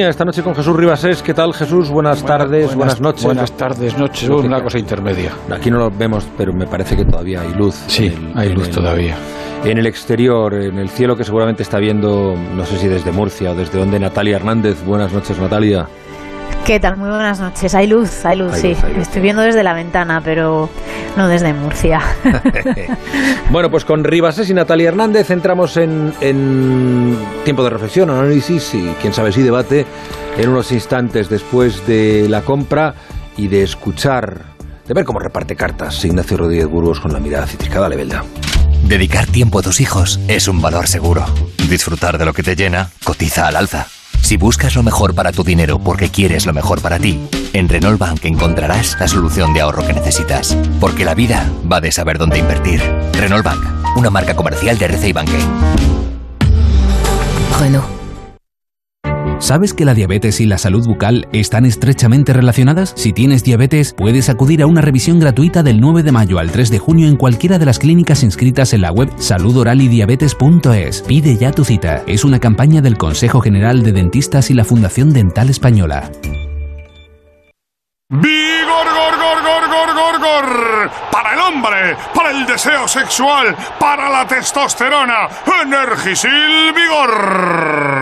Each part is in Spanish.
Esta noche con Jesús Ribasés. ¿Qué tal, Jesús? Buenas, tardes, buenas, noches. Buenas tardes, noches, una cosa intermedia. Aquí no lo vemos, pero me parece que todavía hay luz. Sí, hay luz todavía. En el exterior, en el cielo que seguramente está viendo, no sé si desde Murcia o desde donde, Natalia Hernández. Buenas noches, Natalia. ¿Qué tal? Muy buenas noches. Hay luz, hay luz, sí. Estoy viendo desde la ventana, pero no desde Murcia. bueno, pues con Ribasés y Natalia Hernández entramos en, en tiempo de reflexión, análisis y quién sabe si debate en unos instantes después de la compra y de escuchar, de ver cómo reparte cartas Ignacio Rodríguez Burgos con la mirada citricada de Belda. Dedicar tiempo a tus hijos es un valor seguro. Disfrutar de lo que te llena cotiza al alza. Si buscas lo mejor para tu dinero porque quieres lo mejor para ti, en Renault Bank encontrarás la solución de ahorro que necesitas. Porque la vida va de saber dónde invertir. Renault Bank, una marca comercial de RCI Banque. Renault. ¿Sabes que la diabetes y la salud bucal están estrechamente relacionadas? Si tienes diabetes, puedes acudir a una revisión gratuita del 9 de mayo al 3 de junio en cualquiera de las clínicas inscritas en la web saludoralidiabetes.es. Pide ya tu cita. Es una campaña del Consejo General de Dentistas y la Fundación Dental Española. ¡Vigor, gor, gor, gor, gor, gor, gor! Para el hombre, para el deseo sexual, para la testosterona, Energisil Vigor.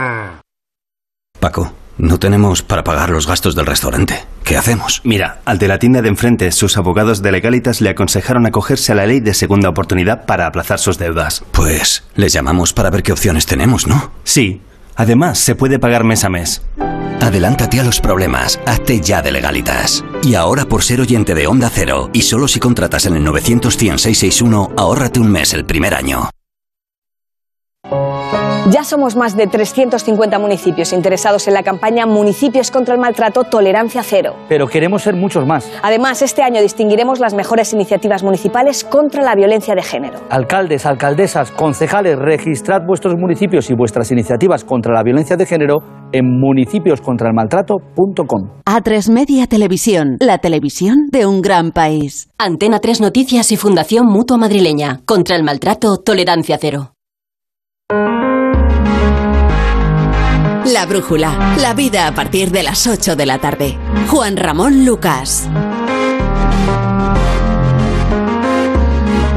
Paco, no tenemos para pagar los gastos del restaurante. ¿Qué hacemos? Mira, al de la tienda de enfrente, sus abogados de legalitas le aconsejaron acogerse a la ley de segunda oportunidad para aplazar sus deudas. Pues les llamamos para ver qué opciones tenemos, ¿no? Sí. Además, se puede pagar mes a mes. Adelántate a los problemas, hazte ya de legalitas. Y ahora por ser oyente de Onda Cero, y solo si contratas en el 900 661 ahórrate un mes el primer año. Ya somos más de 350 municipios interesados en la campaña Municipios contra el Maltrato Tolerancia Cero. Pero queremos ser muchos más. Además, este año distinguiremos las mejores iniciativas municipales contra la violencia de género. Alcaldes, alcaldesas, concejales, registrad vuestros municipios y vuestras iniciativas contra la violencia de género en municipioscontraelmaltrato.com. A3 Media Televisión, la televisión de un gran país. Antena 3 Noticias y Fundación Mutua Madrileña. Contra el maltrato, tolerancia cero. La Brújula, la vida a partir de las 8 de la tarde. Juan Ramón Lucas.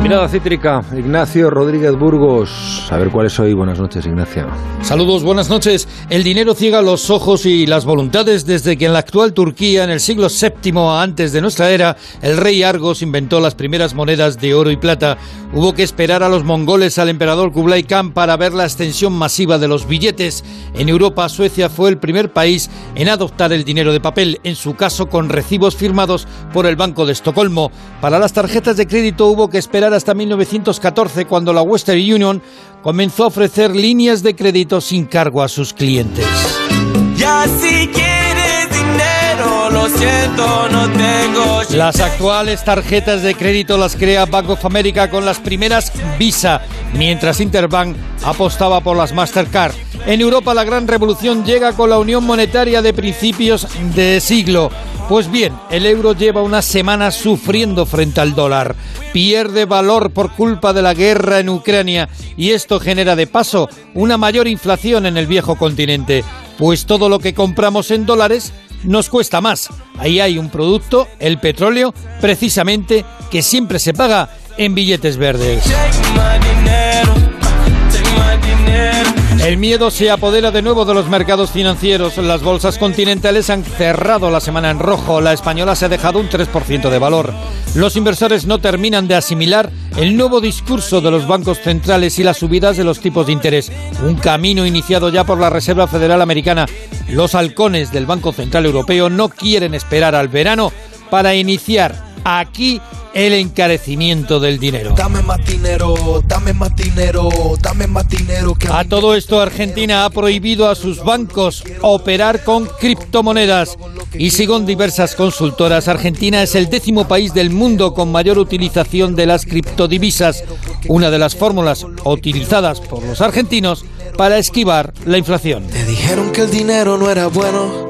Mirada cítrica, Ignacio Rodríguez Burgos. A ver cuál es hoy. Buenas noches, Ignacio. Saludos, buenas noches. El dinero ciega los ojos y las voluntades desde que en la actual Turquía, en el siglo VII antes de nuestra era, el rey Argos inventó las primeras monedas de oro y plata. Hubo que esperar a los mongoles al emperador Kublai Khan para ver la extensión masiva de los billetes. En Europa, Suecia fue el primer país en adoptar el dinero de papel, en su caso con recibos firmados por el Banco de Estocolmo. Para las tarjetas de crédito hubo que esperar hasta 1914 cuando la Western Union comenzó a ofrecer líneas de crédito sin cargo a sus clientes. Las actuales tarjetas de crédito las crea Bank of America con las primeras Visa, mientras Interbank apostaba por las Mastercard. En Europa la gran revolución llega con la unión monetaria de principios de siglo. Pues bien, el euro lleva unas semanas sufriendo frente al dólar. Pierde valor por culpa de la guerra en Ucrania y esto genera de paso una mayor inflación en el viejo continente, pues todo lo que compramos en dólares nos cuesta más. Ahí hay un producto, el petróleo, precisamente, que siempre se paga en billetes verdes. El miedo se apodera de nuevo de los mercados financieros. Las bolsas continentales han cerrado la semana en rojo. La española se ha dejado un 3% de valor. Los inversores no terminan de asimilar el nuevo discurso de los bancos centrales y las subidas de los tipos de interés. Un camino iniciado ya por la Reserva Federal Americana. Los halcones del Banco Central Europeo no quieren esperar al verano para iniciar aquí el encarecimiento del dinero. Dame más dinero, dame más dinero, dame más dinero. Que a todo esto Argentina ha prohibido a sus bancos operar con criptomonedas. Y según diversas consultoras, Argentina es el décimo país del mundo con mayor utilización de las criptodivisas, una de las fórmulas utilizadas por los argentinos para esquivar la inflación. Te dijeron que el dinero no era bueno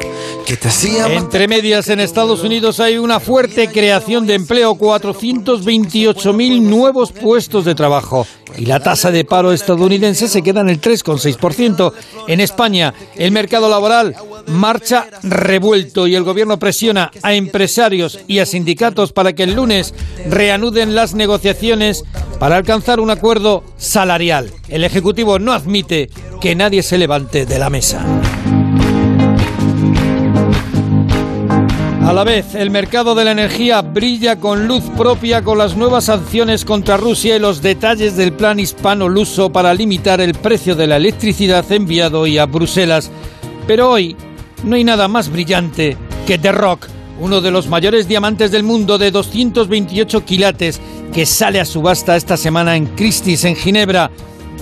Entre medias, en Estados Unidos hay una fuerte creación de empleo, 428.000 nuevos puestos de trabajo. Y la tasa de paro estadounidense se queda en el 3,6%. En España, el mercado laboral marcha revuelto y el gobierno presiona a empresarios y a sindicatos para que el lunes reanuden las negociaciones para alcanzar un acuerdo salarial. El Ejecutivo no admite que nadie se levante de la mesa. A la vez, el mercado de la energía brilla con luz propia con las nuevas sanciones contra Rusia y los detalles del plan hispano-luso para limitar el precio de la electricidad enviado hoy a Bruselas. Pero hoy no hay nada más brillante que The Rock, uno de los mayores diamantes del mundo de 228 quilates, que sale a subasta esta semana en Christie's en Ginebra,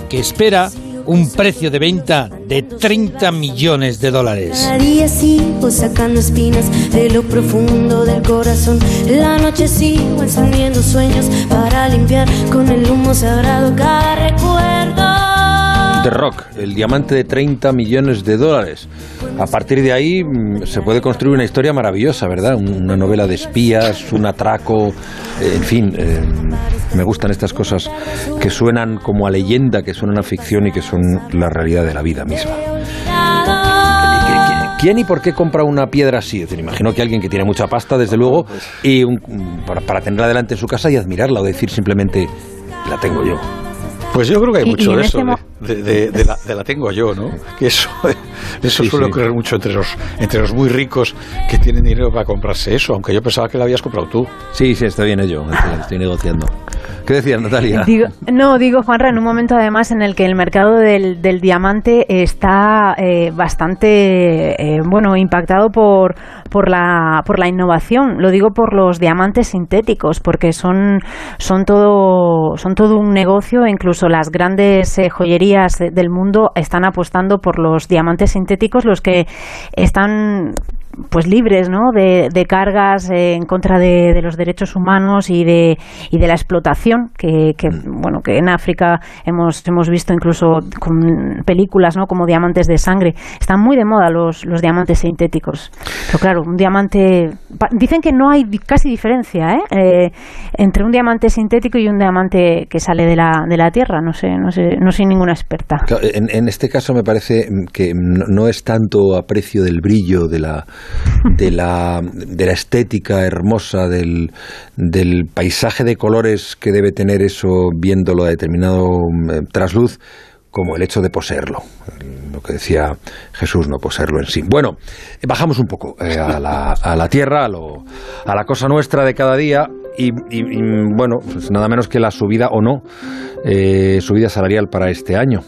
que espera un precio de venta de 30 millones de dólares. Día sigo sacando espinas de lo profundo del corazón. La noche sigo encendiendo sueños para limpiar con el humo sagrado cada recuerdo. Rock, el diamante de 30 millones de dólares. A partir de ahí mm, se puede construir una historia maravillosa, ¿verdad? Una novela de espías, un atraco, eh, en fin. eh, me gustan estas cosas que suenan como a leyenda, que suenan a ficción y que son la realidad de la vida misma. ¿Quién y por qué compra una piedra así? Es decir, imagino que alguien que tiene mucha pasta, desde luego, y para, para tenerla delante en su casa y admirarla o decir simplemente, la tengo yo. Pues yo creo que hay mucho de eso, este mo- de, de- de la, de la tengo yo, ¿no? Que eso, eso Sí, suele sí. ocurrir mucho entre los, entre los muy ricos que tienen dinero para comprarse eso, aunque yo pensaba que lo habías comprado tú. Sí, sí, está bien ello, estoy, estoy negociando. ¿Qué decías, Natalia? No, digo, Juanra, en un momento además en el que el mercado del, diamante está eh, bastante, eh, bueno, impactado por, la, innovación. Lo digo por los diamantes sintéticos, porque son, son, todo, son todo un negocio. Incluso las grandes eh, joyerías de- del mundo están apostando por los diamantes sintéticos, los que están pues libres ¿no? de, de cargas eh, en contra de, de los derechos humanos y de, y de la explotación que, que, bueno que en África hemos, hemos visto incluso con películas ¿no? como diamantes de sangre están muy de moda los, los diamantes sintéticos pero claro un diamante dicen que no hay casi diferencia ¿eh? Eh, entre un diamante sintético y un diamante que sale de la, de la tierra no sé no sé no soy ninguna experta En, en este caso me parece mm, que no, no es tanto aprecio del brillo, de la, de la, de la estética hermosa, del, del paisaje de colores que debe tener eso viéndolo a determinado eh, trasluz, como el hecho de poseerlo. Lo que decía Jesús, no poseerlo en sí. Bueno, eh, bajamos un poco eh, a, la, a la tierra, a, lo, a la cosa nuestra de cada día. Y, bueno, pues nada menos que la subida o no, eh, subida salarial para este año.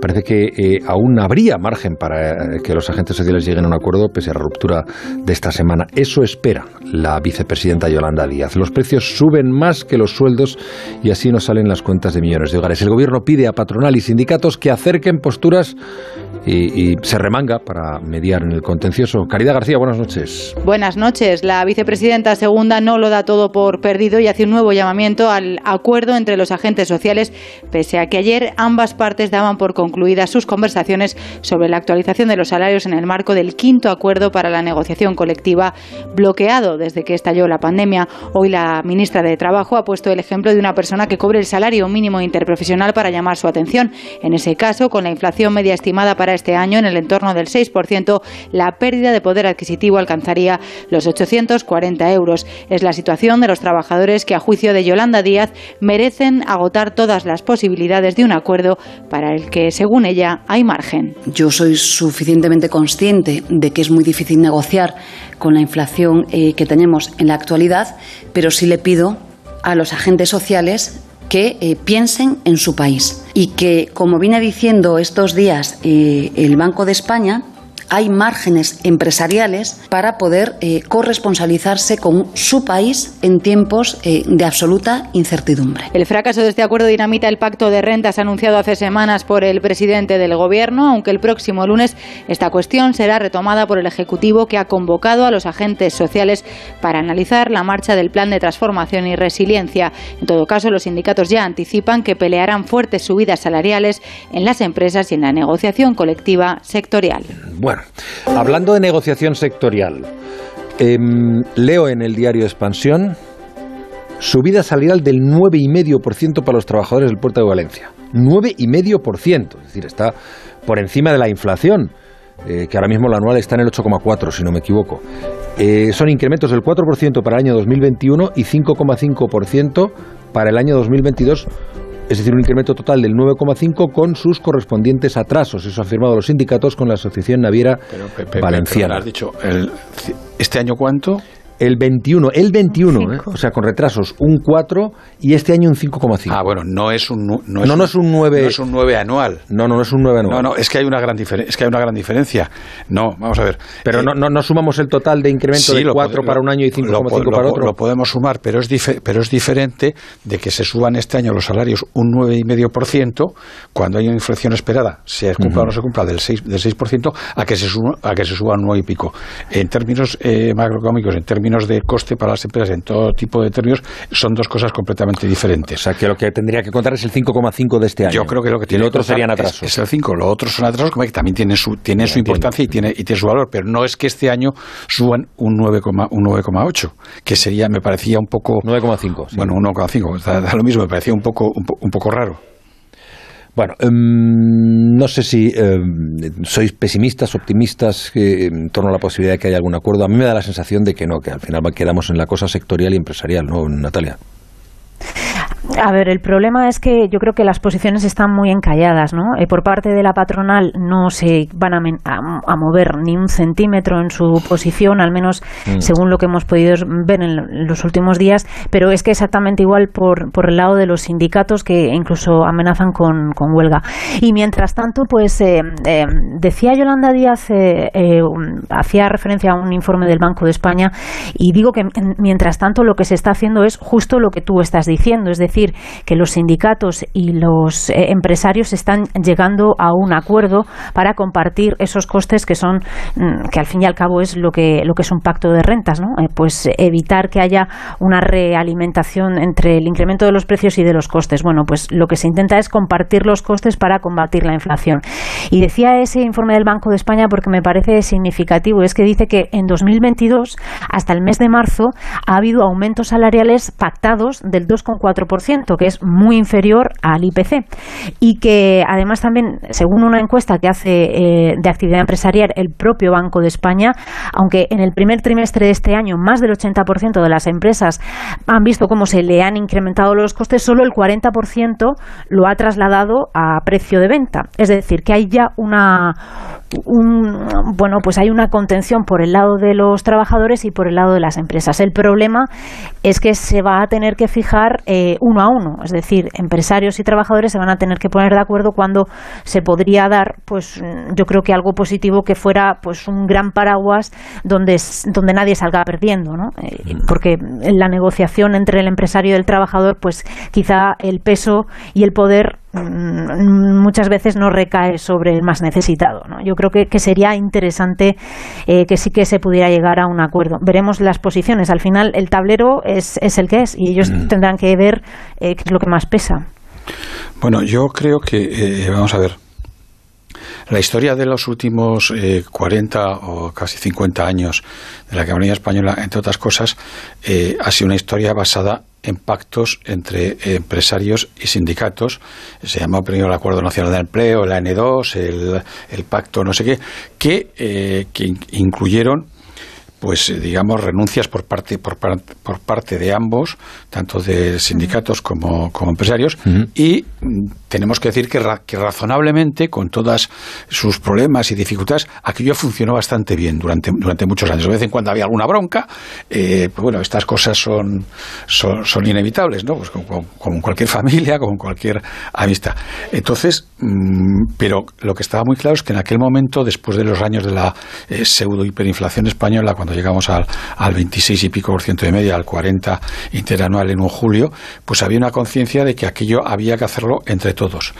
Parece que eh, aún habría margen para eh, que los agentes sociales lleguen a un acuerdo pese a la ruptura de esta semana. Eso espera la vicepresidenta Yolanda Díaz. Los precios suben más que los sueldos y así no salen las cuentas de millones de hogares. El gobierno pide a patronal y sindicatos que acerquen posturas y, y se remanga para mediar en el contencioso. Caridad García, buenas noches. Buenas noches. La vicepresidenta segunda no lo da todo por perdido y hace un nuevo llamamiento al acuerdo entre los agentes sociales, pese a que ayer ambas partes daban por concluidas sus conversaciones sobre la actualización de los salarios en el marco del quinto acuerdo para la negociación colectiva bloqueado desde que estalló la pandemia. Hoy la ministra de Trabajo ha puesto el ejemplo de una persona que cobre el salario mínimo interprofesional para llamar su atención. En ese caso, con la inflación media estimada para este año en el entorno del 6%, la pérdida de poder adquisitivo alcanzaría los 840 euros. Es la situación de los trabajadores que, a juicio de Yolanda Díaz, merecen agotar todas las posibilidades de un acuerdo para el que, según ella, hay margen. Yo soy suficientemente consciente de que es muy difícil negociar con la inflación eh, que tenemos en la actualidad, pero sí le pido a los agentes sociales que eh, piensen en su país. Y que, como viene diciendo estos días eh, el Banco de España, hay márgenes empresariales para poder eh, corresponsalizarse con su país en tiempos eh, de absoluta incertidumbre. El fracaso de este acuerdo dinamita el pacto de rentas anunciado hace semanas por el presidente del Gobierno, aunque el próximo lunes esta cuestión será retomada por el Ejecutivo que ha convocado a los agentes sociales para analizar la marcha del plan de transformación y resiliencia. En todo caso, los sindicatos ya anticipan que pelearán fuertes subidas salariales en las empresas y en la negociación colectiva sectorial. Bueno, Hablando de negociación sectorial, em, leo en el diario Expansión subida salarial del 9,5% para los trabajadores del puerto de Valencia. 9,5%, es decir, está por encima de la inflación, eh, que ahora mismo la anual está en el 8,4%, si no me equivoco. Eh, son incrementos del 4% para el año 2021 y 5,5% para el año 2022 es decir, un incremento total del 9,5 con sus correspondientes atrasos. Eso ha firmado los sindicatos con la Asociación Naviera Valenciana. has dicho, ¿este año cuánto? El 21, el 21, ¿eh? o sea, con retrasos, un 4 y este año un 5,5. Ah, bueno, no es un no, es no, no es un 9. No es un 9 anual. No, no, no es un 9 anual. No, no, es que hay una gran diferencia, es que hay una gran diferencia. No, vamos a ver. Pero Eh, no, no, no sumamos el total de incremento de lo 4 pod- para un año y lo 5,5 po- para otro. Lo podemos sumar, pero es, dife- pero es diferente de que se suban este año los salarios un 9,5% cuando hay una inflación esperada, se cumpla o no se cumpla, del 6%, del 6% a, que se suba, a que se suba un 9 y pico. En términos eh, macroeconómicos, en términos de coste para las empresas, en todo tipo de términos, son dos cosas completamente diferentes. O sea, que lo que tendría que contar es el 5,5 de este año. Yo creo que lo que y tiene lo que otro serían es- atrasos. Es, el 5, lo otro son atrasos como que también tienen su, tienen su entiendo. importancia y tiene, y tiene su valor, pero no es que este año suban un 9,8, un 9,8 que sería, me parecía un poco... 9,5. sí. Bueno, un 9,5, da, da lo mismo, me parecía un poco, un, po- un poco raro. Bueno, em, no sé si em, sois pesimistas, optimistas eh, en torno a la posibilidad de que haya algún acuerdo. A mí me da la sensación de que no, que al final quedamos en la cosa sectorial y empresarial, ¿no, Natalia? A ver, el problema es que yo creo que las posiciones están muy encalladas, ¿no? Eh, por parte de la patronal no se van a, men- a- a mover ni un centímetro en su posición, al menos Mm. según lo que hemos podido ver en lo- en los últimos días, pero es que exactamente igual por, por el lado de los sindicatos que incluso amenazan con, con huelga. Y mientras tanto, pues eh, eh, decía Yolanda Díaz, eh, eh, hacía referencia a un informe del Banco de España y digo que mientras tanto lo que se está haciendo es justo lo que tú estás diciendo, es decir, que los sindicatos y los eh, empresarios están llegando a un acuerdo para compartir esos costes que son mm, que al fin y al cabo es lo que lo que es un pacto de rentas, ¿no? Eh, pues evitar que haya una realimentación entre el incremento de los precios y de los costes. Bueno, pues lo que se intenta es compartir los costes para combatir la inflación. Y decía ese informe del Banco de España porque me parece significativo, es que dice que en 2022 hasta el mes de marzo ha habido aumentos salariales pactados del 2,4%, que es muy inferior al IPC. Y que además también, según una encuesta que hace eh, de actividad empresarial el propio Banco de España, aunque en el primer trimestre de este año más del 80% de las empresas han visto cómo se le han incrementado los costes, solo el 40% lo ha trasladado a precio de venta. Es decir, que hay ya una un, bueno, pues hay una contención por el lado de los trabajadores y por el lado de las empresas. El problema es que se va a tener que fijar eh, uno a uno, es decir, empresarios y trabajadores se van a tener que poner de acuerdo cuando se podría dar, pues mm, yo creo que algo positivo que fuera pues un gran paraguas donde donde nadie salga perdiendo, ¿no? Eh, porque en la negociación entre el empresario y el trabajador, pues quizá el peso y el poder muchas veces no recae sobre el más necesitado. ¿no? Yo creo que, que sería interesante eh, que sí que se pudiera llegar a un acuerdo. Veremos las posiciones. Al final el tablero es, es el que es y ellos tendrán que ver eh, qué es lo que más pesa. Bueno, yo creo que, eh, vamos a ver, la historia de los últimos eh, 40 o casi 50 años de la economía española, entre otras cosas, eh, ha sido una historia basada en pactos entre empresarios y sindicatos. Se llamó primero el Acuerdo Nacional de Empleo, la N2, el, el pacto no sé qué, que, eh, que in- incluyeron pues eh, digamos renuncias por parte por, par- por parte de ambos tanto de sindicatos como, como empresarios y mm, tenemos que decir que, ra- que razonablemente con todas sus problemas y dificultades aquello funcionó bastante bien durante durante muchos años. De vez en cuando había alguna bronca eh, pues bueno estas cosas son son, son inevitables no pues como, como- cualquier familia como en cualquier amistad. Entonces mm, pero lo que estaba muy claro es que en aquel momento después de los años de la eh, pseudo hiperinflación española cuando llegamos al, al 26 y pico por ciento de media al 40 interanual en un julio pues había una conciencia de que aquello había que hacerlo entre todos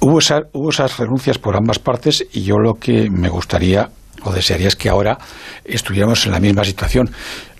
hubo, hubo esas renuncias por ambas partes y yo lo que me gustaría o desearía es que ahora estuviéramos en la misma situación.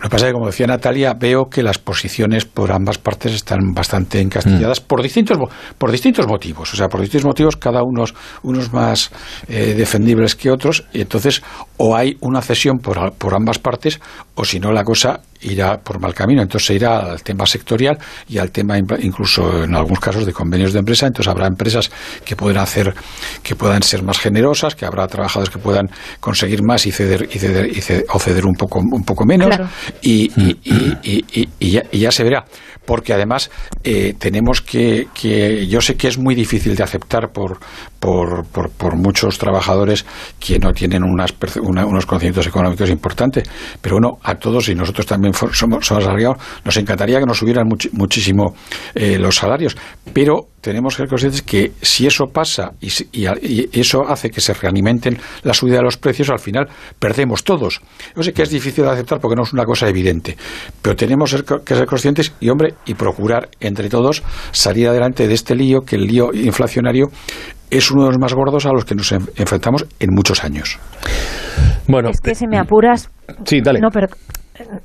Lo que pasa es que, como decía Natalia, veo que las posiciones por ambas partes están bastante encastilladas Mm. por distintos mo- por distintos motivos. O sea, por distintos motivos, cada uno unos más eh, defendibles que otros. Y entonces, o hay una cesión por, por ambas partes, o si no, la cosa irá por mal camino. Entonces se irá al tema sectorial y al tema incluso en algunos casos de convenios de empresa. Entonces habrá empresas que puedan hacer, que puedan ser más generosas, que habrá trabajadores que puedan conseguir más y ceder, y ceder, y ceder- o ceder un poco, un poco menos. Claro. Y, y- y- y- ya, y ya se verá. Porque además eh, tenemos que, que, yo sé que es muy difícil de aceptar por, por, por, por muchos trabajadores que no tienen unas, una- unos conocimientos económicos importantes, pero bueno, a todos y nosotros también for- somos, somos asalariados, nos encantaría que nos subieran muchi- muchísimo eh, los salarios, pero tenemos que ser conscientes que si eso pasa y, y y eso hace que se realimenten la subida de los precios, al final perdemos todos. Yo sé que es difícil de aceptar porque no es una cosa evidente, pero tenemos que ser conscientes y, hombre, y procurar entre todos salir adelante de este lío, que el lío inflacionario es uno de los más gordos a los que nos en- enfrentamos en muchos años. Bueno, Es que si me apuras. Sí, dale. No, pero.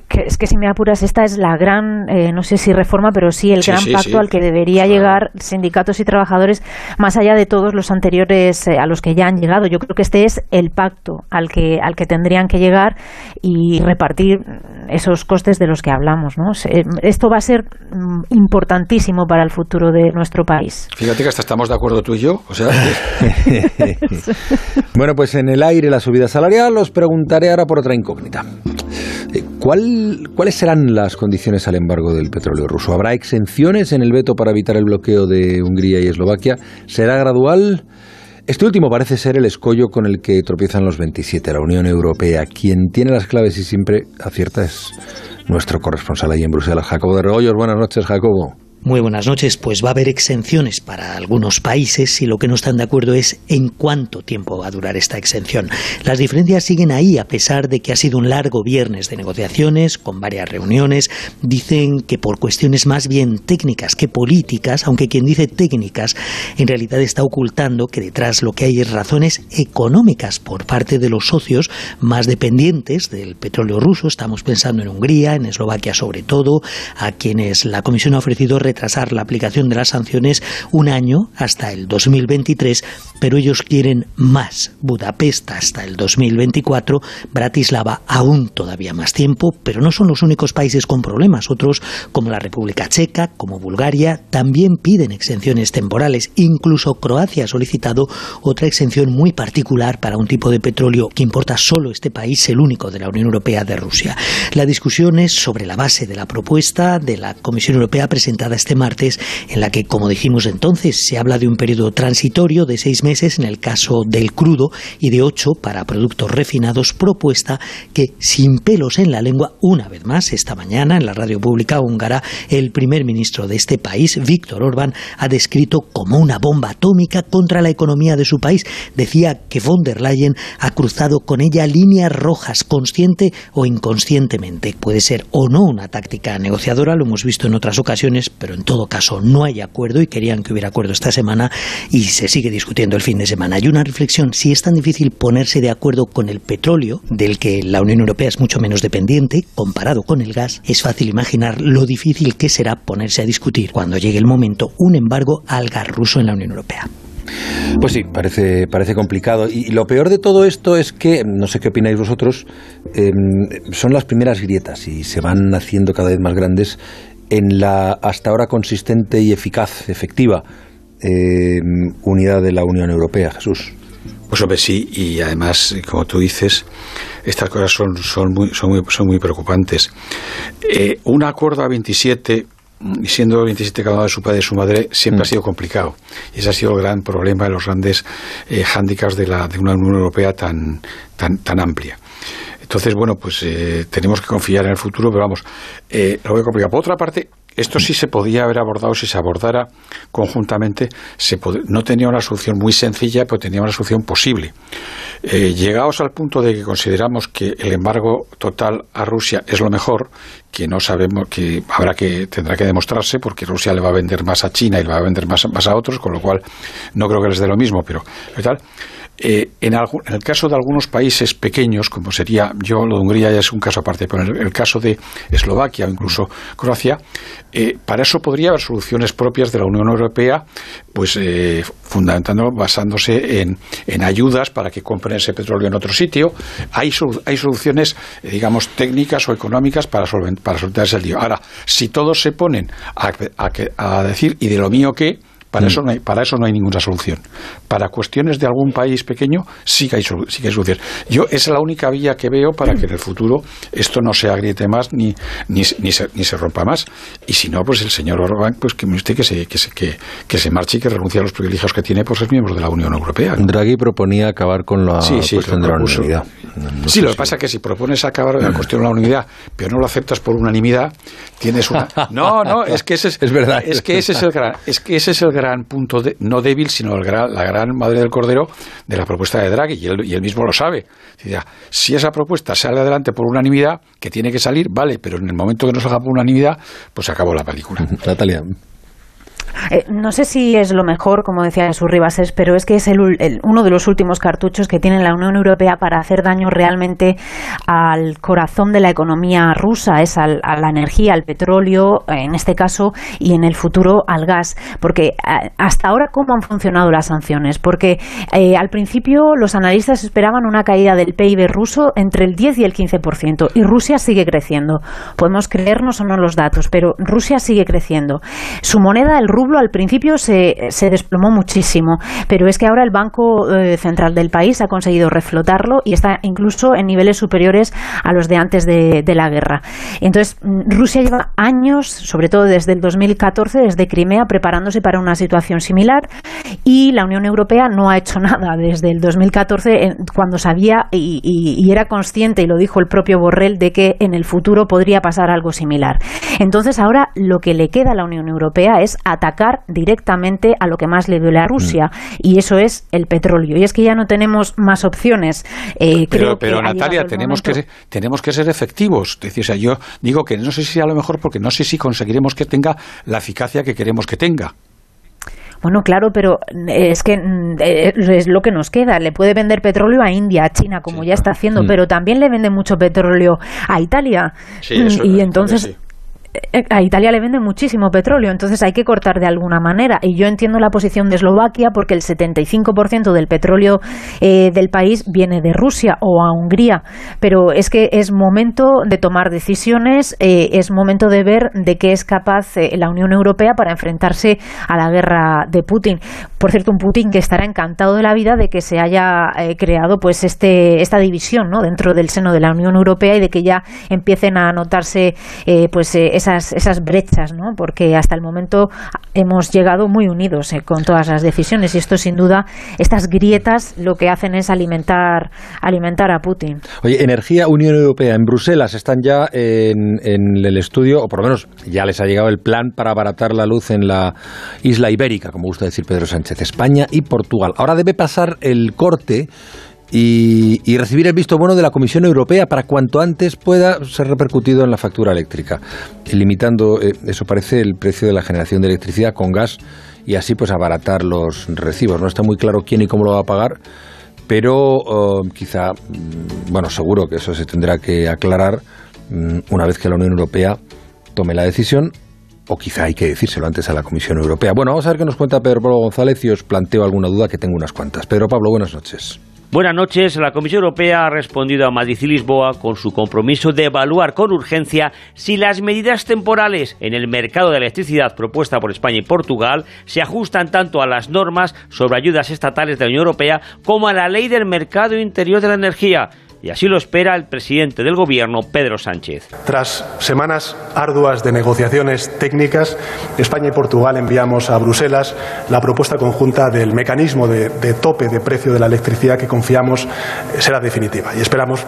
Que- es que si me apuras, esta es la gran, eh, no sé si reforma, pero sí el Sí, gran sí, pacto sí. al que debería llegar sindicatos y trabajadores, más allá de todos los anteriores eh, a los que ya han llegado. Yo creo que este es el pacto al que, al que tendrían que llegar y repartir esos costes de los que hablamos. ¿no? Se- Esto va a ser mm, importantísimo para el futuro de nuestro país. Fíjate que hasta estamos de acuerdo tú y yo, o sea, Bueno, pues en el aire la subida salarial os preguntaré ahora por otra incógnita. Eh, ¿Cuál- ¿Cuáles serán las condiciones al embargo del petróleo ruso? ¿Habrá exenciones en el veto para evitar el bloqueo de Hungría y Eslovaquia? ¿Será gradual? Este último parece ser el escollo con el que tropiezan los 27, la Unión Europea. Quien tiene las claves y siempre acierta es nuestro corresponsal ahí en Bruselas, Jacobo de Regoyos. Buenas noches, Jacobo. Muy buenas noches. Pues va a haber exenciones para algunos países y lo que no están de acuerdo es en cuánto tiempo va a durar esta exención. Las diferencias siguen ahí a pesar de que ha sido un largo viernes de negociaciones con varias reuniones. Dicen que por cuestiones más bien técnicas que políticas, aunque quien dice técnicas en realidad está ocultando que detrás lo que hay es razones económicas por parte de los socios más dependientes del petróleo ruso. Estamos pensando en Hungría, en Eslovaquia sobre todo, a quienes la Comisión ha ofrecido retrasar la aplicación de las sanciones un año hasta el 2023, pero ellos quieren más. Budapest hasta el 2024, Bratislava aún todavía más tiempo, pero no son los únicos países con problemas. Otros, como la República Checa, como Bulgaria, también piden exenciones temporales. Incluso Croacia ha solicitado otra exención muy particular para un tipo de petróleo que importa solo este país, el único de la Unión Europea de Rusia. La discusión es sobre la base de la propuesta de la Comisión Europea presentada este martes, en la que, como dijimos entonces, se habla de un periodo transitorio de seis meses en el caso del crudo y de ocho para productos refinados, propuesta que, sin pelos en la lengua, una vez más, esta mañana en la radio pública húngara, el primer ministro de este país, Víctor Orbán, ha descrito como una bomba atómica contra la economía de su país. Decía que von der Leyen ha cruzado con ella líneas rojas, consciente o inconscientemente. Puede ser o no una táctica negociadora, lo hemos visto en otras ocasiones, pero en todo caso no hay acuerdo y querían que hubiera acuerdo esta semana y se sigue discutiendo el fin de semana. Y una reflexión, si es tan difícil ponerse de acuerdo con el petróleo, del que la Unión Europea es mucho menos dependiente, comparado con el gas, es fácil imaginar lo difícil que será ponerse a discutir cuando llegue el momento un embargo al gas ruso en la Unión Europea. Pues sí, parece, parece complicado. Y, lo peor de todo esto es que, no sé qué opináis vosotros, eh, son las primeras grietas y se van haciendo cada vez más grandes en la hasta ahora consistente y eficaz, efectiva eh, unidad de la Unión Europea, Jesús. Pues hombre, sí, y además, como tú dices, estas cosas son, son, muy, son, muy, son muy preocupantes. Eh, un acuerdo a 27, y siendo 27 cada uno de su padre y su madre, siempre Mm. ha sido complicado. Y ese ha sido el gran problema de los grandes eh, hándicaps de, la, de una Unión Europea tan, tan, tan amplia. Entonces, bueno, pues eh, tenemos que confiar en el futuro, pero vamos, eh, lo veo complicado. Por otra parte, esto sí se podía haber abordado si se abordara conjuntamente. Se no tenía una solución muy sencilla, pero tenía una solución posible. Eh, llegados al punto de que consideramos que el embargo total a Rusia es lo mejor, que no sabemos que habrá que tendrá que demostrarse porque Rusia le va a vender más a China y le va a vender más, más a otros, con lo cual no creo que les dé lo mismo, pero pero tal. Eh, en, el caso de algunos países pequeños, como sería, yo lo de Hungría ya es un caso aparte, pero en el, caso de Eslovaquia o incluso Croacia, eh, para eso podría haber soluciones propias de la Unión Europea, pues eh, fundamentando, basándose en, en, ayudas para que compren ese petróleo en otro sitio. Hay, hay soluciones, digamos, técnicas o económicas para, para solventar ese lío. Ahora, si todos se ponen a, a decir, ¿y de lo mío qué? Para, mm. eso no hay, para eso no hay ninguna solución. Para cuestiones de algún país pequeño sí que hay, sí que hay solución. Yo es la única vía que veo para que en el futuro esto no se agriete más ni, ni, ni, se, ni se rompa más. Y si no, pues el señor Orbán, pues que usted que se, que se, que, que se marche y que renuncie a los privilegios que tiene por ser miembro de la Unión Europea. Draghi proponía acabar con la cuestión de la unidad. sí, lo que pasa es que si propones acabar con la cuestión de la unidad, pero no lo aceptas por unanimidad, tienes una... No, no, es que ese es, es verdad. Es que ese es el gran, es que ese es el gran punto, de, no débil, sino la gran madre del cordero de la propuesta de Draghi, y él, y él mismo lo sabe. Si esa propuesta sale adelante por unanimidad, que tiene que salir, vale, pero en el momento que no salga por unanimidad, pues acabó la película. Natalia. Eh, no sé si es lo mejor, como decía sus Ribases, pero es que es el, uno de los últimos cartuchos que tiene la Unión Europea para hacer daño realmente al corazón de la economía rusa, es a la energía, al petróleo, en este caso, y en el futuro al gas. Porque eh, hasta ahora, ¿cómo han funcionado las sanciones? Porque eh, al principio los analistas esperaban una caída del PIB ruso entre el 10 y el 15%, y Rusia sigue creciendo. Podemos creernos o no los datos, pero Rusia sigue creciendo. Su moneda, el rublo, al principio se, se desplomó muchísimo, pero es que ahora el Banco eh, Central del país ha conseguido reflotarlo y está incluso en niveles superiores a los de antes de, la guerra. Entonces, mm, Rusia lleva años, sobre todo desde el 2014, desde Crimea, preparándose para una situación similar y la Unión Europea no ha hecho nada desde el 2014 cuando sabía y, y era consciente, y lo dijo el propio Borrell, de que en el futuro podría pasar algo similar. Entonces, ahora lo que le queda a la Unión Europea es atacar directamente a lo que más le duele a Rusia mm. y eso es el petróleo. Y es que ya no tenemos más opciones. Eh, pero, pero Natalia, tenemos que, tenemos que ser efectivos. decir, o sea, yo digo que no sé si a lo mejor porque no sé si conseguiremos que tenga la eficacia que queremos que tenga. Bueno, claro, pero es que mm, eh, es lo que nos queda. Le puede vender petróleo a India, a China, como ya está haciendo, mm. pero también le vende mucho petróleo a Italia. y entonces eh, a Italia le venden muchísimo petróleo, entonces hay que cortar de alguna manera. Y yo entiendo la posición de Eslovaquia porque el 75% del petróleo eh, del país viene de Rusia o a Hungría. Pero es que es momento de tomar decisiones, eh, es momento de ver de qué es capaz la Unión Europea para enfrentarse a la guerra de Putin. Por cierto, un Putin que estará encantado de la vida de que se haya creado pues este esta división ¿no? dentro del seno de la Unión Europea y de que ya empiecen a notarse pues esas, brechas, ¿no? porque hasta el momento hemos llegado muy unidos eh, con todas las decisiones y esto sin duda, estas grietas lo que hacen es alimentar, alimentar a Putin. Oye, Energía Unión Europea en Bruselas están ya en, en el estudio, o por lo menos ya les ha llegado el plan para abaratar la luz en la isla ibérica, como gusta decir Pedro Sánchez, España y Portugal. Ahora debe pasar el corte y, recibir el visto bueno de la Comisión Europea para cuanto antes pueda ser repercutido en la factura eléctrica, limitando, eh, eso parece, el precio de la generación de electricidad con gas y así pues abaratar los recibos. No está muy claro quién y cómo lo va a pagar, pero oh, quizá, mm, bueno, seguro que eso se tendrá que aclarar mm, una vez que la Unión Europea tome la decisión o quizá hay que decírselo antes a la Comisión Europea. Bueno, vamos a ver qué nos cuenta Pedro Pablo González y os planteo alguna duda que tengo unas cuantas. Pedro Pablo, buenas noches. Buenas noches. La Comisión Europea ha respondido a Madrid y Lisboa con su compromiso de evaluar con urgencia si las medidas temporales en el mercado de electricidad propuesta por España y Portugal se ajustan tanto a las normas sobre ayudas estatales de la Unión Europea como a la ley del mercado interior de la energía y así lo espera el presidente del Gobierno, Pedro Sánchez. Tras semanas arduas de negociaciones técnicas, España y Portugal enviamos a Bruselas la propuesta conjunta del mecanismo de, tope de precio de la electricidad que confiamos será definitiva y esperamos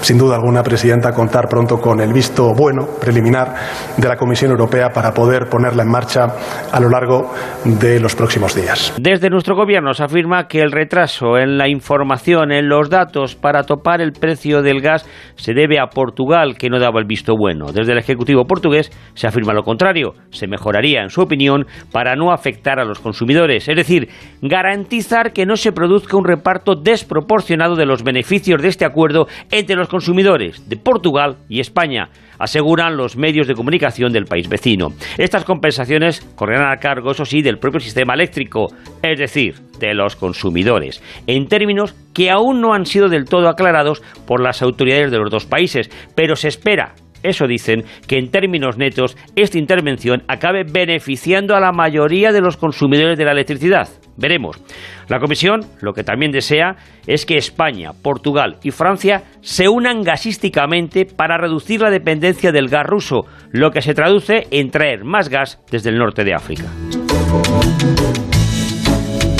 sin duda alguna, Presidenta, contar pronto con el visto bueno, preliminar, de la Comisión Europea para poder ponerla en marcha a lo largo de los próximos días. Desde nuestro gobierno se afirma que el retraso en la información, en los datos para topar el precio del gas se debe a Portugal, que no daba el visto bueno. Desde el Ejecutivo portugués se afirma lo contrario. Se mejoraría, en su opinión, para no afectar a los consumidores. Es decir, garantizar que no se produzca un reparto desproporcionado de los beneficios de este acuerdo entre los consumidores de Portugal y España aseguran los medios de comunicación del país vecino. Estas compensaciones correrán a cargo, eso sí, del propio sistema eléctrico, es decir, de los consumidores, en términos que aún no han sido del todo aclarados por las autoridades de los dos países, pero se espera eso dicen, que en términos netos esta intervención acabe beneficiando a la mayoría de los consumidores de la electricidad. Veremos. La Comisión lo que también desea es que España, Portugal y Francia se unan gasísticamente para reducir la dependencia del gas ruso, lo que se traduce en traer más gas desde el norte de África.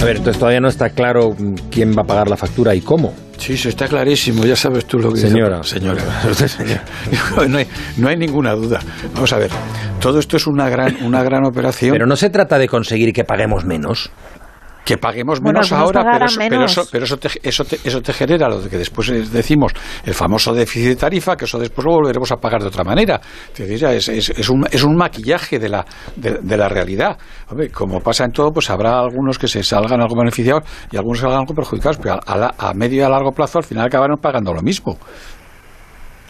A ver, entonces todavía no está claro quién va a pagar la factura y cómo. Sí, eso está clarísimo, ya sabes tú lo que Señora. Señora. no, hay, no hay ninguna duda. Vamos a ver, todo esto es una gran, una gran operación. Pero no se trata de conseguir que paguemos menos. Que paguemos menos ahora, pero, eso, pero, eso, pero eso, te, eso, te, eso te genera lo que después es- decimos el famoso déficit de tarifa, que eso después lo volveremos a pagar de otra manera. Es, es, es, un, es un maquillaje de la, de, de la realidad. Hombre, como pasa en todo, pues habrá algunos que se salgan algo beneficiados y algunos salgan algo perjudicados, pero a, a la- a medio y a largo plazo al final acabarán pagando lo mismo.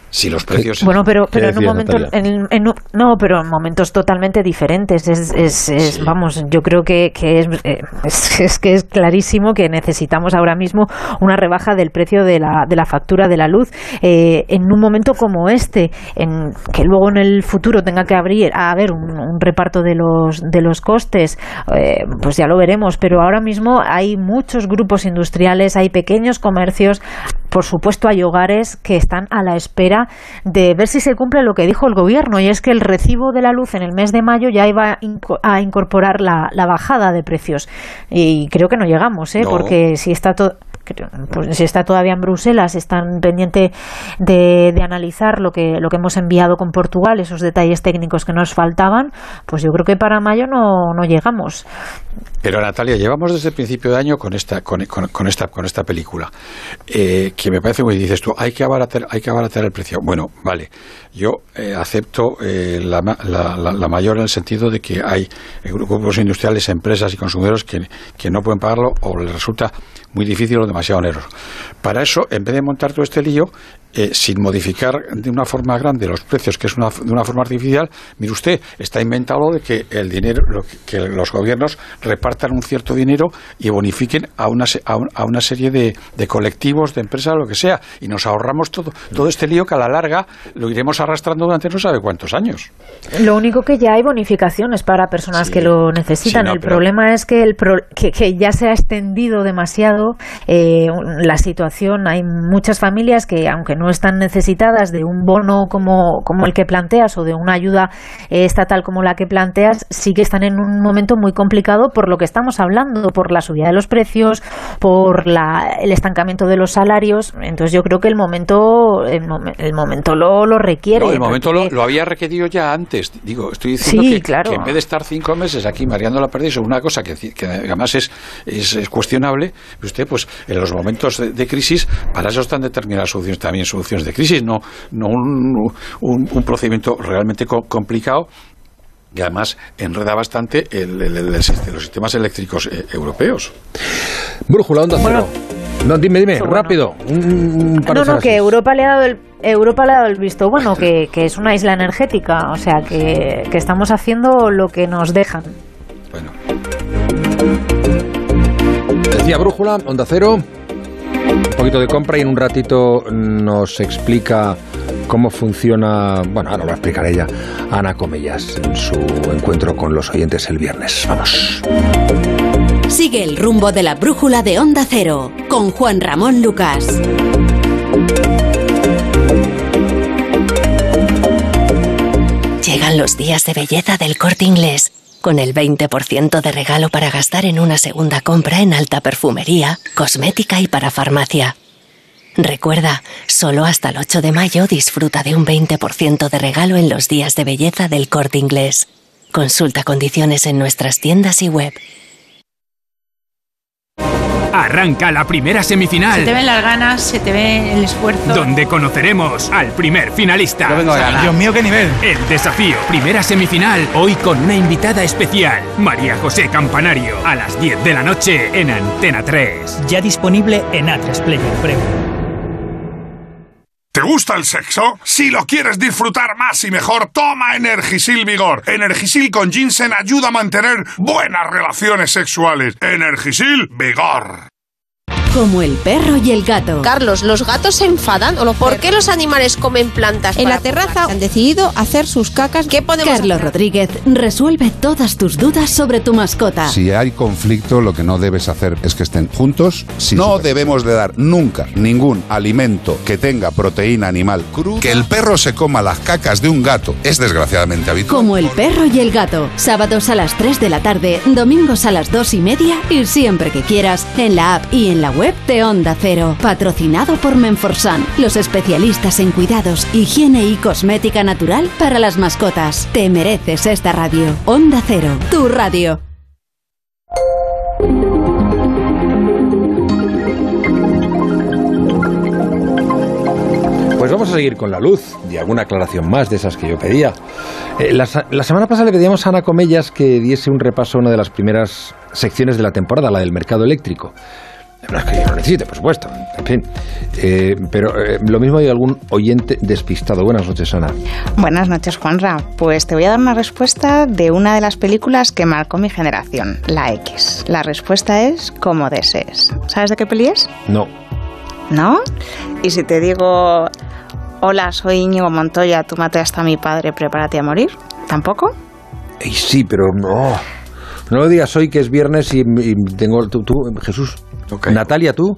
Si los precios... Bueno, pero, ¿Qué pero en un momento, en- en no, pero en momentos totalmente diferentes. Es, es, es- vamos, yo creo que, que es, eh, es, es que es clarísimo que necesitamos ahora mismo una rebaja del precio de la, de la factura de la luz eh, en un momento como este, en que luego en el futuro tenga que abrir a haber un, un reparto de los de los costes, eh, pues ya lo veremos. Pero ahora mismo hay muchos grupos industriales, hay pequeños comercios, por supuesto hay hogares que están a la espera de ver si se cumple lo que dijo el gobierno y es que el recibo de la luz en el mes de mayo ya iba a inco- a incorporar la, la bajada de precios y creo que no llegamos, ¿eh? No. porque si está todo pues si está todavía en Bruselas, están pendientes de, de analizar lo que, lo que hemos enviado con Portugal, esos detalles técnicos que nos faltaban, pues yo creo que para mayo no, no llegamos. Pero Natalia, llevamos desde el principio de año con esta, con, con- esta, con esta película, eh, que me parece muy, dices tú, hay que abaratar, hay que abaratar el precio. Bueno, vale, yo eh, acepto eh, la, la- la- la mayor en el sentido de que hay eh, grupos industriales, empresas y consumidores que, que no pueden pagarlo o les resulta muy difícil o demasiado oneroso. Para eso, en vez de montar todo este lío, eh, sin modificar de una forma grande los precios, que es una, de una forma artificial, mire usted, está inventado de que el dinero, lo que, que los gobiernos repartan un cierto dinero y bonifiquen a una, a, un- a una serie de, de colectivos, de empresas, lo que sea, y nos ahorramos todo, todo este lío que a la larga lo iremos arrastrando durante no sabe cuántos años. Lo único que ya hay bonificaciones para personas que lo necesitan. Sí, no, el problema es que, el pro- que, que ya se ha extendido demasiado eh, la situación. Hay muchas familias que, aunque no están necesitadas de un bono como, como el que planteas o de una ayuda eh, estatal como la que planteas, sí que están en un momento muy complicado por lo que estamos hablando, por la subida de los precios, por la, el estancamiento de los salarios. Entonces yo creo que el momento, el, momen- el momento lo, lo requiere. No, el momento lo, lo había requerido ya antes. Digo, estoy diciendo Sí, que, claro. que en vez de estar cinco meses aquí mareando la perdiz sobre una cosa que, que además es, es, es cuestionable, usted, pues en los momentos de, de crisis, para eso están determinadas soluciones también, soluciones de crisis, no, no un, un- un procedimiento realmente co- complicado que además enreda bastante el- el- el- los sistemas eléctricos eh, europeos. Brújula, onda cero. No, dime, dime, rápido. Un- par de No, no, frases. que Europa le ha dado el Europa le ha dado el visto bueno, que, que es una isla energética, o sea, que, que estamos haciendo lo que nos dejan. Decía Brújula, Onda Cero. Un poquito de compra y en un ratito nos explica cómo funciona. Bueno, ahora lo explicará ella, Ana Comellas, en su encuentro con los oyentes el viernes. Vamos. Sigue el rumbo de la brújula de Onda Cero con Juan Ramón Lucas. Llegan los días de belleza del corte inglés, con el 20% de regalo para gastar en una segunda compra en alta perfumería, cosmética y para farmacia. Recuerda, solo hasta el 8 de mayo disfruta de un 20% de regalo en los días de belleza del corte inglés. Consulta condiciones en nuestras tiendas y web. Arranca la primera semifinal. Se te ven las ganas, se te ve el esfuerzo. Donde conoceremos al primer finalista. Yo vengo a ganar. Dios mío, qué nivel. El desafío, primera semifinal, hoy con una invitada especial, María José Campanario, a las 10 de la noche en Antena 3. Ya disponible en A3 Player Premium. ¿Te gusta el sexo? Si lo quieres disfrutar más y mejor, toma Energisil Vigor. Energisil con ginseng ayuda a mantener buenas relaciones sexuales. Energisil Vigor. Como el perro y el gato. Carlos, ¿los gatos se enfadan o no? ¿Por qué los animales comen plantas? En la terraza han decidido hacer sus cacas. ¿Qué podemos Carlos hacer? Rodríguez resuelve todas tus dudas sobre tu mascota. Si hay conflicto, lo que no debes hacer es que estén juntos. no debemos de dar nunca ningún alimento que tenga proteína animal cruda. Que el perro se coma las cacas de un gato es desgraciadamente habitual. Como el perro y el gato. Sábados a las 3 de la tarde, domingos a las 2 y media y siempre que quieras en la app y en la web de Onda Cero. Patrocinado por Menforsan, los especialistas en cuidados, higiene y cosmética natural para las mascotas. Te mereces esta radio. Onda Cero, tu radio. Pues vamos a seguir con la luz y alguna aclaración más de esas que yo pedía. Eh, la, la semana pasada le pedíamos a Ana Comellas que diese un repaso a una de las primeras secciones de la temporada, la del mercado eléctrico. No es que yo lo necesite, por supuesto, en fin. Eh, pero eh, lo mismo hay algún oyente despistado. Buenas noches, Ana. Buenas noches, Juanra. Pues te voy a dar una respuesta de una de las películas que marcó mi generación, la X. La respuesta es como desees. ¿Sabes de qué peli es? No. ¿No? Y si te digo, hola, soy Íñigo Montoya, tú mataste a mi padre, prepárate a morir, ¿tampoco? Y sí, pero no. No lo digas hoy que es viernes y, y tengo... Tú, tú, Jesús. Natalia, ¿tú?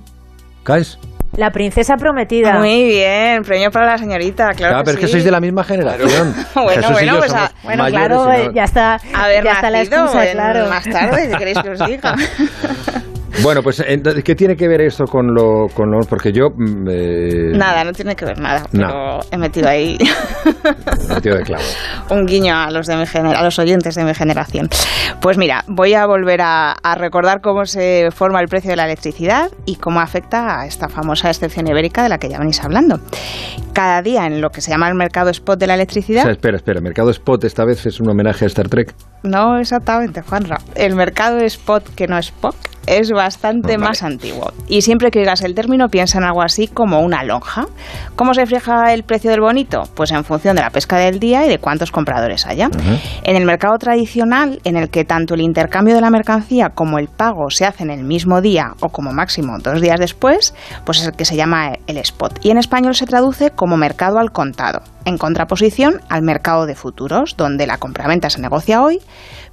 ¿Caes? La princesa prometida. Muy bien, premio para la señorita, claro. Ah, pero es que sí. sois de la misma generación. Bueno, Jesús y bueno, yo pues somos a- Bueno, mayores claro, eh, ya está, Haber ya está la excusa, en- claro. más tarde, ¿qué queréis que os diga? Bueno, pues entonces, ¿qué tiene que ver esto con lo, con lo porque yo mm, eh, Nada, no tiene que ver nada, pero No. he metido ahí he metido de clavo. un guiño a los de mi gener- a los oyentes de mi generación. Pues mira, voy a volver a, a recordar cómo se forma el precio de la electricidad y cómo afecta a esta famosa excepción ibérica de la que ya venís hablando. Cada día en lo que se llama el mercado spot de la O electricidad, sea, espera, espera, Mercado Spot esta vez es un homenaje a Star Trek. no exactamente, Juanra, el mercado spot que no es POC es bastante Vale. más antiguo. Y siempre que oigas el término piensa en algo así como una lonja. ¿Cómo se fija el precio del bonito? Pues en función de la pesca del día y de cuántos compradores haya. En el mercado tradicional, en el que tanto el intercambio de la mercancía como el pago se hacen el mismo día o como máximo dos días después, pues es el que se llama el spot. Y en español se traduce como mercado al contado, en contraposición al mercado de futuros, donde la compraventa se negocia hoy,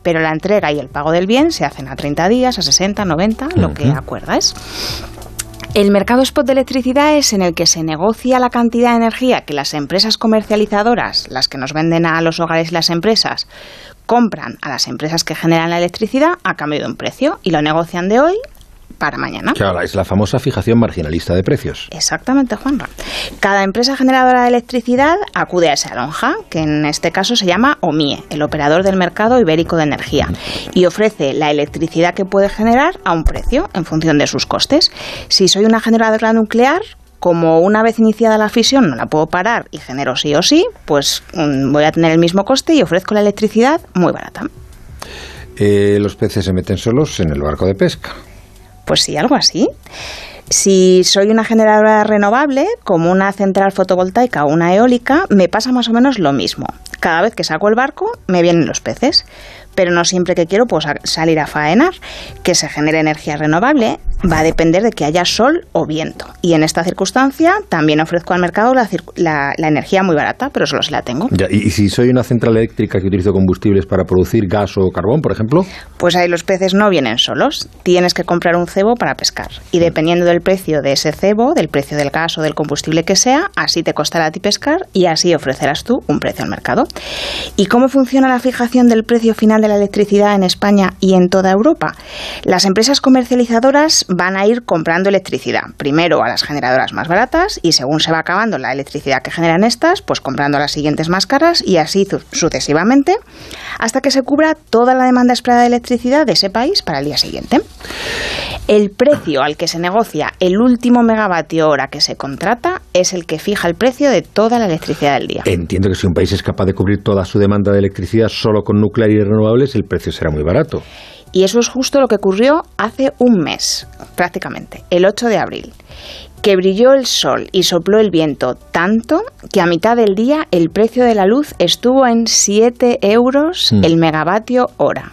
pero la entrega y el pago del bien se hacen a 30 días, a 60, 90, lo que acuerdas. El mercado spot de electricidad es en el que se negocia la cantidad de energía que las empresas comercializadoras, las que nos venden a los hogares y las empresas, compran a las empresas que generan la electricidad a cambio de un precio y lo negocian de hoy para mañana. Claro, es la famosa fijación marginalista de precios. Exactamente, Juanra. Cada empresa generadora de electricidad acude a esa lonja, que en este caso se llama OMIE, el operador del mercado ibérico de energía, y ofrece la electricidad que puede generar a un precio en función de sus costes. Si soy una generadora nuclear, como una vez iniciada la fisión no la puedo parar y genero sí o sí, pues mm, voy a tener el mismo coste y ofrezco la electricidad muy barata. Eh, los peces se meten solos en el barco de pesca. Pues sí, algo así. Si soy una generadora renovable, como una central fotovoltaica o una eólica, me pasa más o menos lo mismo. Cada vez que saco el barco, me vienen los peces. Pero no siempre que quiero puedo sa- salir a faenar. Que se genere energía renovable va a depender de que haya sol o viento. Y en esta circunstancia también ofrezco al mercado la, la- la energía muy barata, pero solo si la tengo. Ya, y, y si soy una central eléctrica que utilizo combustibles para producir gas o carbón, por ejemplo, Pues ahí los peces no vienen solos. Tienes que comprar un cebo para pescar. Y dependiendo del precio de ese cebo, del precio del gas o del combustible que sea, así te costará a ti pescar y así ofrecerás tú un precio al mercado. ¿Y cómo funciona la fijación del precio final de la electricidad en España y en toda Europa? Las empresas comercializadoras van a ir comprando electricidad. Primero a las generadoras más baratas y según se va acabando la electricidad que generan estas, pues comprando a las siguientes más caras y así sucesivamente hasta que se cubra toda la demanda esperada de electricidad de ese país para el día siguiente. El precio al que se negocia el último megavatio hora que se contrata es el que fija el precio de toda la electricidad del día. Entiendo que si un país es capaz de cubrir toda su demanda de electricidad solo con nuclear y renovables, el precio será muy barato. Y eso es justo lo que ocurrió hace un mes, prácticamente, el 8 de abril, que brilló el sol y sopló el viento tanto que a mitad del día el precio de la luz estuvo en 7 euros Mm. el megavatio hora.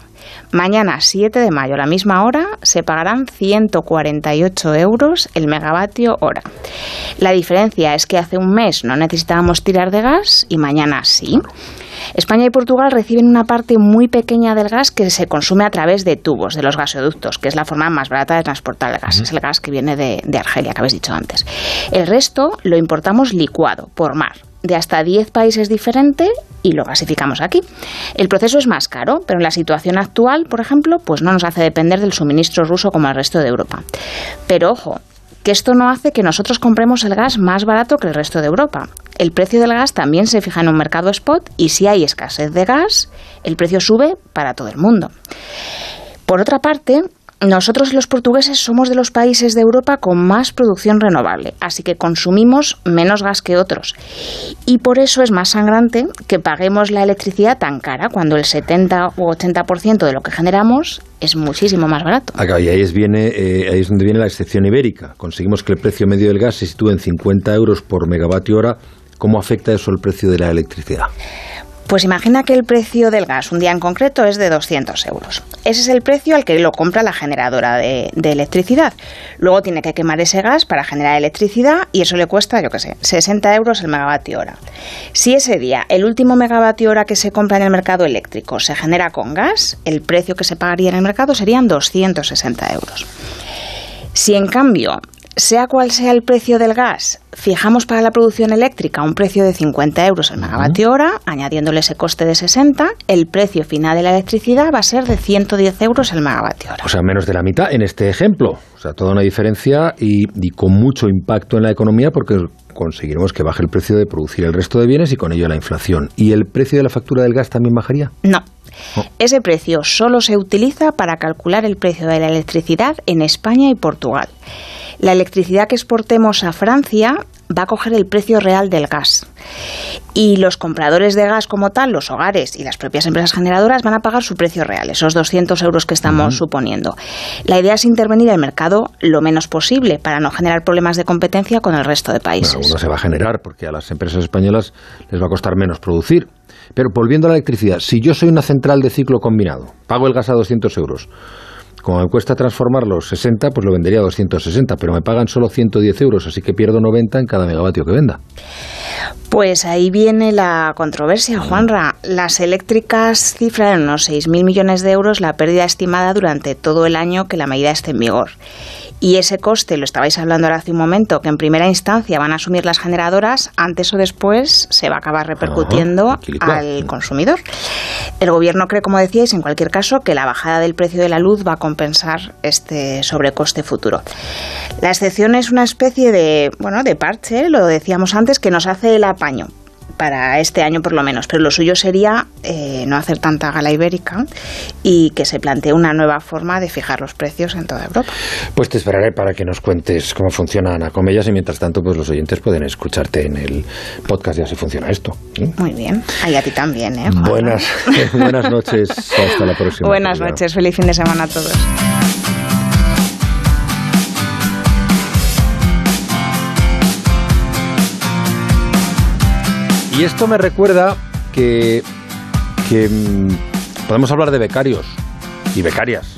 Mañana, 7 de mayo, a la misma hora, se pagarán 148 euros el megavatio hora. La diferencia es que hace un mes no necesitábamos tirar de gas y mañana sí. España y Portugal reciben una parte muy pequeña del gas que se consume a través de tubos, de los gasoductos, que es la forma más barata de transportar el gas. Es el gas que viene de, de Argelia, que habéis dicho antes. El resto lo importamos licuado, por mar de hasta 10 países diferentes y lo gasificamos aquí. El proceso es más caro, pero en la situación actual, por ejemplo, pues no nos hace depender del suministro ruso como el resto de Europa. Pero ojo, que esto no hace que nosotros compremos el gas más barato que el resto de Europa. El precio del gas también se fija en un mercado spot y si hay escasez de gas, el precio sube para todo el mundo. Por otra parte, nosotros los portugueses somos de los países de Europa con más producción renovable, así que consumimos menos gas que otros. Y por eso es más sangrante que paguemos la electricidad tan cara cuando el 70 u 80% de lo que generamos es muchísimo más barato. Acá, y ahí es, viene, eh, ahí es donde viene la excepción ibérica. Conseguimos que el precio medio del gas se sitúe en 50 euros por megavatio hora. ¿Cómo afecta eso al precio de la electricidad? Pues imagina que el precio del gas un día en concreto es de 200 euros. Ese es el precio al que lo compra la generadora de, electricidad. Luego tiene que quemar ese gas para generar electricidad y eso le cuesta, yo qué sé, 60 euros el megavatio hora. Si ese día el último megavatio hora que se compra en el mercado eléctrico se genera con gas, el precio que se pagaría en el mercado serían 260 euros. Si en cambio sea cual sea el precio del gas, fijamos para la producción eléctrica un precio de 50 euros el megavatio hora, añadiéndole ese coste de 60, el precio final de la electricidad va a ser de 110 euros el megavatio hora. O sea, menos de la mitad en este ejemplo. O sea, toda una diferencia y, y con mucho impacto en la economía porque conseguiremos que baje el precio de producir el resto de bienes y con ello la inflación. ¿Y el precio de la factura del gas también bajaría? No. Ese precio solo se utiliza para calcular el precio de la electricidad en España y Portugal. La electricidad que exportemos a Francia va a coger el precio real del gas. Y los compradores de gas como tal, los hogares y las propias empresas generadoras van a pagar su precio real, esos 200 euros que estamos suponiendo. La idea es intervenir el mercado lo menos posible para no generar problemas de competencia con el resto de países. Bueno, alguno se va a generar porque a las empresas españolas les va a costar menos producir. Pero volviendo a la electricidad, si yo soy una central de ciclo combinado, pago el gas a 200 euros, como me cuesta transformarlo 60, pues lo vendería a 260, pero me pagan solo 110 euros, así que pierdo 90 en cada megavatio que venda. Pues ahí viene la controversia, Juanra. Las eléctricas cifran en unos 6.000 millones de euros la pérdida estimada durante todo el año que la medida esté en vigor. Y ese coste, lo estabais hablando ahora hace un momento, que en primera instancia van a asumir las generadoras, antes o después se va a acabar repercutiendo Ajá, al consumidor. El gobierno cree, como decíais, en cualquier caso, que la bajada del precio de la luz va a compensar este sobrecoste futuro. La excepción es una especie de, bueno, de parche, lo decíamos antes, que nos hace el apaño para este año por lo menos, pero lo suyo sería eh, no hacer tanta gala ibérica y que se plantee una nueva forma de fijar los precios en toda Europa. Pues te esperaré para que nos cuentes cómo funciona Ana Comellas y mientras tanto pues los oyentes pueden escucharte en el podcast y así funciona esto. ¿sí? Muy bien, y a ti también, ¿eh? Buenas, buenas noches, hasta la próxima. Buenas noches, feliz fin de semana a todos. Y esto me recuerda que, que mm, podemos hablar de becarios y becarias.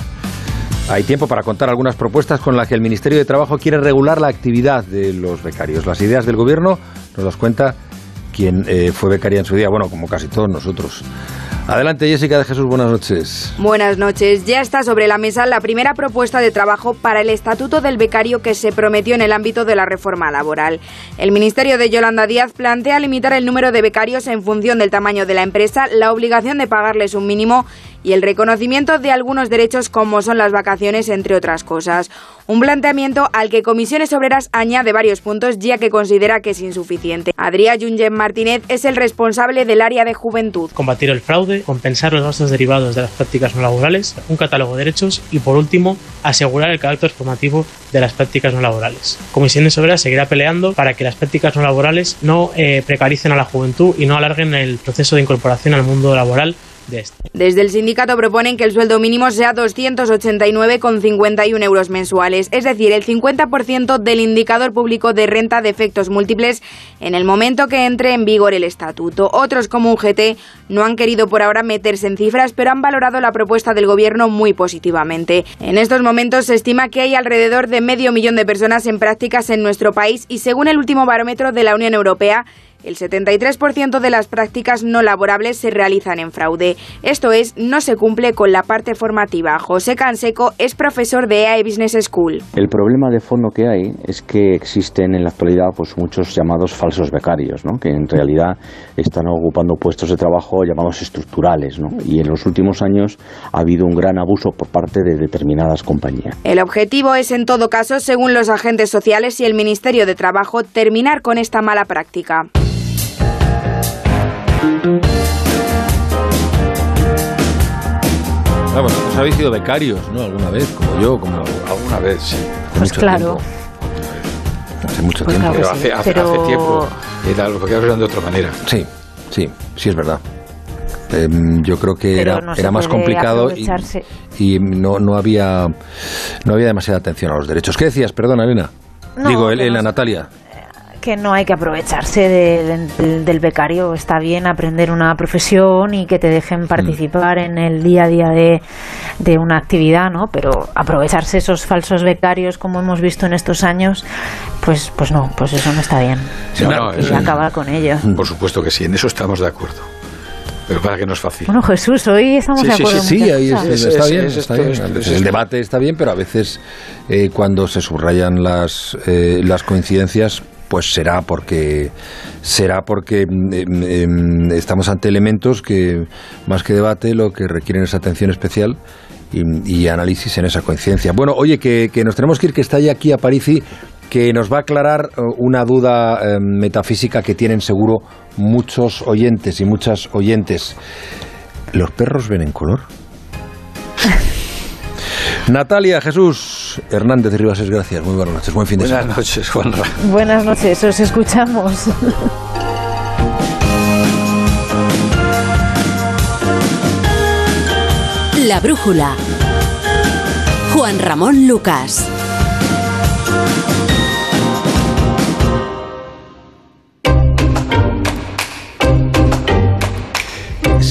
Hay tiempo para contar algunas propuestas con las que el Ministerio de Trabajo quiere regular la actividad de los becarios. Las ideas del Gobierno nos las cuenta quien eh, fue becaria en su día, bueno, como casi todos nosotros. Adelante, Jessica de Jesús, buenas noches. Buenas noches. Ya está sobre la mesa la primera propuesta de trabajo para el Estatuto del Becario que se prometió en el ámbito de la reforma laboral. El Ministerio de Yolanda Díaz plantea limitar el número de becarios en función del tamaño de la empresa, la obligación de pagarles un mínimo y el reconocimiento de algunos derechos como son las vacaciones, entre otras cosas. Un planteamiento al que Comisiones Obreras añade varios puntos ya que considera que es insuficiente. Adrián Junyen Martínez es el responsable del área de juventud. Combatir el fraude, compensar los gastos derivados de las prácticas no laborales, un catálogo de derechos y, por último, asegurar el carácter formativo de las prácticas no laborales. Comisiones Obreras seguirá peleando para que las prácticas no laborales no eh, precaricen a la juventud y no alarguen el proceso de incorporación al mundo laboral este. Desde el sindicato proponen que el sueldo mínimo sea 289,51 euros mensuales, es decir, el 50% del indicador público de renta de efectos múltiples en el momento que entre en vigor el estatuto. Otros, como UGT, no han querido por ahora meterse en cifras, pero han valorado la propuesta del gobierno muy positivamente. En estos momentos se estima que hay alrededor de medio millón de personas en prácticas en nuestro país y según el último barómetro de la Unión Europea, el 73% de las prácticas no laborables se realizan en fraude. Esto es, no se cumple con la parte formativa. José Canseco es profesor de EAE Business School. El problema de fondo que hay es que existen en la actualidad pues, muchos llamados falsos becarios, ¿no? que en realidad están ocupando puestos de trabajo llamados estructurales. ¿no? Y en los últimos años ha habido un gran abuso por parte de determinadas compañías. El objetivo es, en todo caso, según los agentes sociales y el Ministerio de Trabajo, terminar con esta mala práctica. Ah, bueno, pues habéis sido becarios, ¿no? Alguna vez, como yo, como alguna vez, sí. Pues claro. Hace mucho Pues tiempo. claro Pero sí, hace, hace- pero- hace tiempo era lo que hablan de otra manera. Sí, sí, sí es verdad. Em, yo creo que Pero era, no era más complicado y, y no, no había no había demasiada atención a los derechos. ¿Qué decías? Perdona, Elena. No, Digo, Elena, Natalia. Que no hay que aprovecharse de- del- del becario. Está bien aprender una profesión y que te dejen participar en el día a día de, de una actividad, ¿no? Pero aprovecharse esos falsos becarios, como hemos visto en estos años, pues, pues no, pues eso no está bien. Sí, no, y eso- acabar con ello. Por supuesto que sí, en eso estamos de acuerdo. Pero para que no es fácil. Bueno, Jesús, hoy estamos de acuerdo sí, ahí es- cosas. está Es- bien, es- está esto bien. es- A veces es- el debate está bien, pero a veces eh, cuando se subrayan las eh, las coincidencias, pues será porque será porque mm, em, em, estamos ante elementos que más que debate lo que requieren es atención especial. Y, análisis en esa coincidencia. Bueno, oye, que, nos tenemos que ir, que está ya aquí a Parisi, que nos va a aclarar eh, una duda metafísica que tienen seguro muchos oyentes y muchas oyentes. ¿Los perros ven en color? Natalia Jesús Hernández de Ribas, gracias. Muy buenas noches, buen fin de Buenas semana. noches, Juanra. Buenas noches, os escuchamos. La brújula. Juan Ramón Lucas.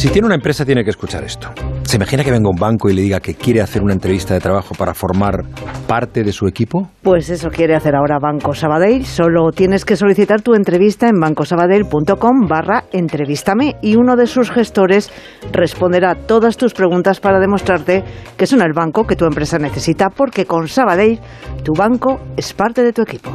Si tiene una empresa tiene que escuchar esto. ¿Se imagina que venga un banco y le diga que quiere hacer una entrevista de trabajo para formar parte de su equipo? Pues eso quiere hacer ahora Banco Sabadell. Solo tienes que solicitar tu entrevista en bancosabadell.com barra entrevístame y uno de sus gestores responderá todas tus preguntas para demostrarte que son el banco que tu empresa necesita porque con Sabadell tu banco es parte de tu equipo.